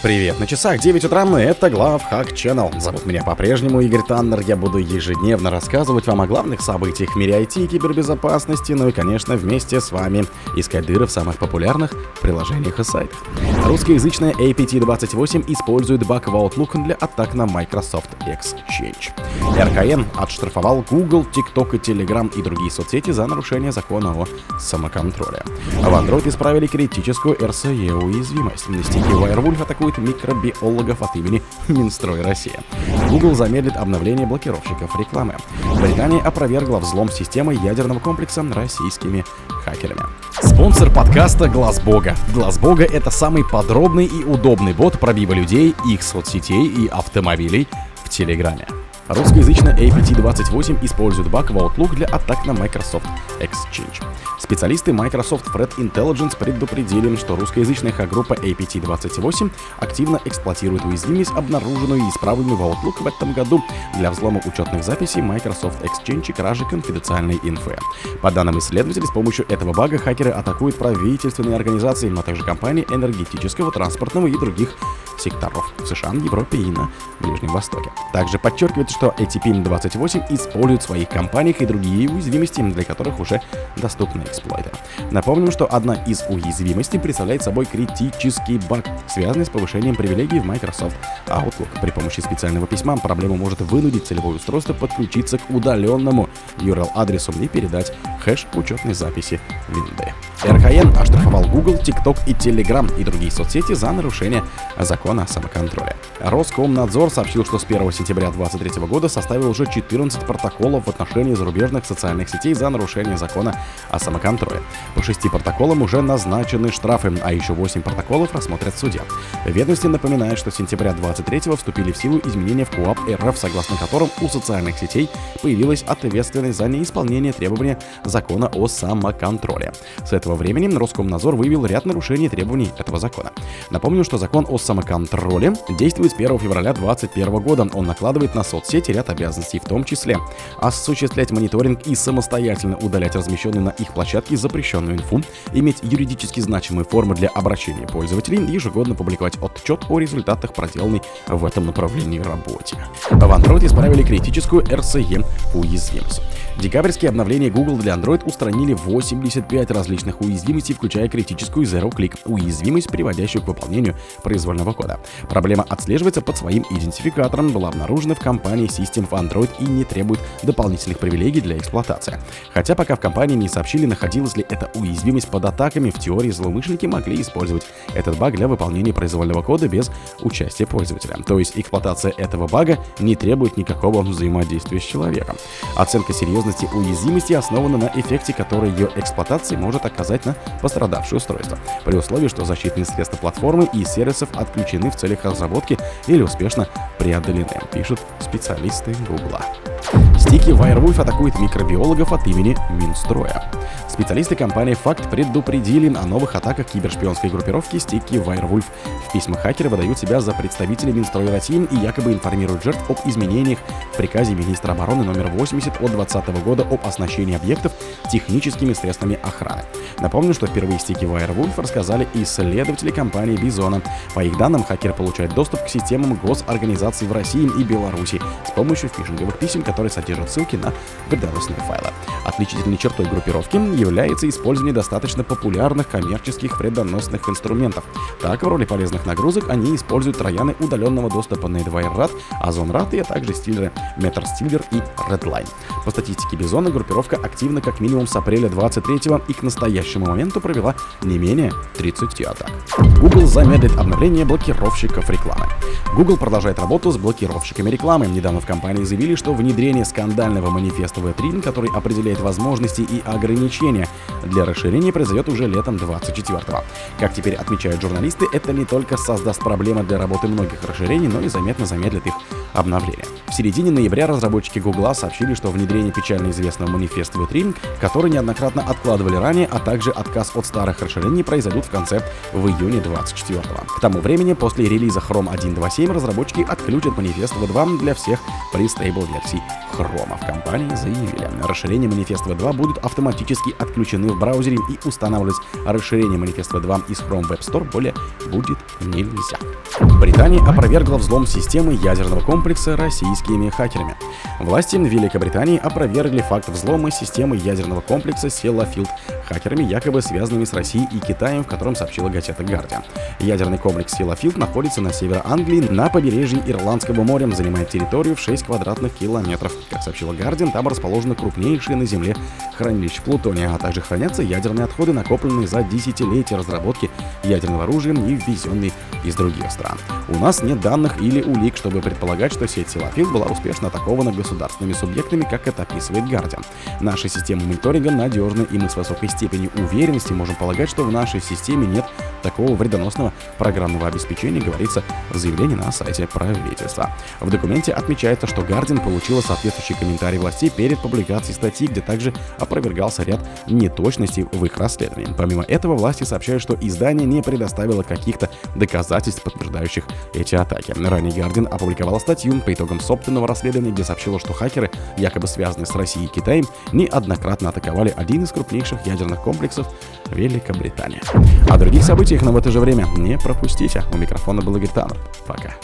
Привет, на часах 9 утра, это Глав Хак Channel. Зовут меня по-прежнему Игорь Таннер. Я буду ежедневно рассказывать вам о главных событиях в мире IT и кибербезопасности, ну и, конечно, вместе с вами искать дыры в самых популярных приложениях и сайтах. Русскоязычная APT-28 использует баг в Outlook для атак на Microsoft Exchange. РКН отштрафовал Google, TikTok и Telegram и другие соцсети за нарушение закона о самоконтроле. В Android исправили критическую RCE уязвимость. На стике Wirewolf атакует атакует микробиологов от имени Минстрой Россия. Google замедлит обновление блокировщиков рекламы. Британия опровергла взлом системы ядерного комплекса российскими хакерами. Спонсор подкаста Глаз Бога. Глаз Бога это самый подробный и удобный бот пробива людей, их соцсетей и автомобилей в Телеграме. Русскоязычная APT-28 использует баг в Outlook для атак на Microsoft Exchange. Специалисты Microsoft Threat Intelligence предупредили, что русскоязычная хак-группа APT-28 активно эксплуатирует уязвимость, обнаруженную и исправленную в Outlook в этом году для взлома учетных записей Microsoft Exchange и кражи конфиденциальной инфы. По данным исследователей, с помощью этого бага хакеры атакуют правительственные организации, но также компании энергетического, транспортного и других секторов в США, Европе и на Ближнем Востоке. Также подчеркивается, что ATP-28 использует в своих компаниях и другие уязвимости, для которых уже доступны эксплойты. Напомним, что одна из уязвимостей представляет собой критический баг, связанный с повышением привилегий в Microsoft Outlook. При помощи специального письма проблема может вынудить целевое устройство подключиться к удаленному URL-адресу и передать хэш учетной записи винды. РКН оштрафовал Google, TikTok и Telegram и другие соцсети за нарушение закона о самоконтроле. Роскомнадзор сообщил, что с 1 сентября 2023 года составил уже 14 протоколов в отношении зарубежных социальных сетей за нарушение закона о самоконтроле. По шести протоколам уже назначены штрафы, а еще 8 протоколов рассмотрят в суде. Ведомстве напоминает, что с сентября 23 вступили в силу изменения в КУАП РФ, согласно которым у социальных сетей появилась ответственность за неисполнение требования закона о самоконтроле. С этого времени Роскомнадзор выявил ряд нарушений требований этого закона. Напомню, что закон о самоконтроле действует с 1 февраля 2021 года. Он накладывает на соцсети ряд обязанностей, в том числе осуществлять мониторинг и самостоятельно удалять размещенную на их площадке запрещенную инфу, иметь юридически значимые формы для обращения пользователей, ежегодно публиковать отчет о результатах проделанной в этом направлении работе. В Android исправили критическую RCE уязвимость. Декабрьские обновления Google для Android устранили 85 различных уязвимостей, включая критическую Zero Click уязвимость, приводящую к выполнению произвольного кода. Проблема отслеживается под своим идентификатором, была обнаружена в компании System в Android и не требует дополнительных привилегий для эксплуатации. Хотя пока в компании не сообщили, находилась ли эта уязвимость под атаками, в теории злоумышленники могли использовать этот баг для выполнения произвольного кода без участия пользователя. То есть эксплуатация этого бага не требует никакого взаимодействия с человеком. Оценка серьезности серьезности уязвимости основана на эффекте, который ее эксплуатация может оказать на пострадавшее устройство, при условии, что защитные средства платформы и сервисов отключены в целях разработки или успешно преодолены, пишут специалисты Гугла. Стики Wirewolf атакует микробиологов от имени Минстроя. Специалисты компании Факт предупредили о новых атаках кибершпионской группировки Стики Wirewolf. В письмах хакеры выдают себя за представителей Минстроя России и якобы информируют жертв об изменениях в приказе министра обороны номер 80 от 2020 года об оснащении объектов техническими средствами охраны. Напомню, что впервые стики Wirewolf рассказали исследователи компании Бизона. По их данным, хакеры получают доступ к системам госорганизаций в России и Беларуси с помощью фишинговых писем, которые содержат ссылки на вредоносные файлы. Отличительной чертой группировки является использование достаточно популярных коммерческих вредоносных инструментов. Так, в роли полезных нагрузок они используют трояны удаленного доступа на EdwireRAT, OzonRAT, а также стилеры MeterStealer и Redline. По статистике Бизона группировка активна как минимум с апреля 23 и к настоящему моменту провела не менее 30 атак. Google замедлит обновление блокировщиков рекламы. Google продолжает работу с блокировщиками рекламы. Недавно в компании заявили, что внедрение скандального манифеста V3, который определяет возможности и ограничения для расширения, произойдет уже летом 24-го. Как теперь отмечают журналисты, это не только создаст проблемы для работы многих расширений, но и заметно замедлит их обновления. В середине ноября разработчики Гугла сообщили, что внедрение печально известного манифеста V3, который неоднократно откладывали ранее, а также отказ от старых расширений произойдут в конце в июне 24 -го. К тому времени, после релиза Chrome 1.2.7, разработчики отключат манифест V2 для всех при стейбл-версий Chrome. В компании заявили, расширение манифест V2 будут автоматически отключены в браузере и устанавливать расширение манифест V2 из Chrome Web Store более будет нельзя. Британия опровергла взлом системы ядерного комплекса российскими хакерами. Власти Великобритании опровергли факт взлома системы ядерного комплекса Sellafield хакерами, якобы связанными с Россией и Китаем, в котором сообщила газета Guardian. Ядерный комплекс Sellafield находится на севере Англии, на побережье Ирландского моря, занимает территорию в 6 квадратных километров. Как сообщила Guardian, там расположены крупнейшие на Земле хранилища плутония, а также хранятся ядерные отходы, накопленные за десятилетия разработки ядерного оружия и ввезенные из других стран. У нас нет данных или улик, чтобы предполагать, что сеть Силафил была успешно атакована государственными субъектами, как это описывает Guardian. Наша система мониторинга надежна, и мы с высокой степенью уверенности можем полагать, что в нашей системе нет такого вредоносного программного обеспечения, говорится в заявлении на сайте правительства. В документе отмечается, что Guardian получила соответствующий комментарий властей перед публикацией статьи, где также опровергался ряд неточностей в их расследовании. Помимо этого, власти сообщают, что издание не предоставило каких-то доказательств, подтверждающих эти атаки. Ранее Guardian опубликовала статью по итогам собственного расследования, где сообщила, что хакеры, якобы связанные с Россией и Китаем, неоднократно атаковали один из крупнейших ядерных комплексов Великобритании. О других событиях, но в это же время не пропустите. У микрофона был Игорь Таннер. Пока.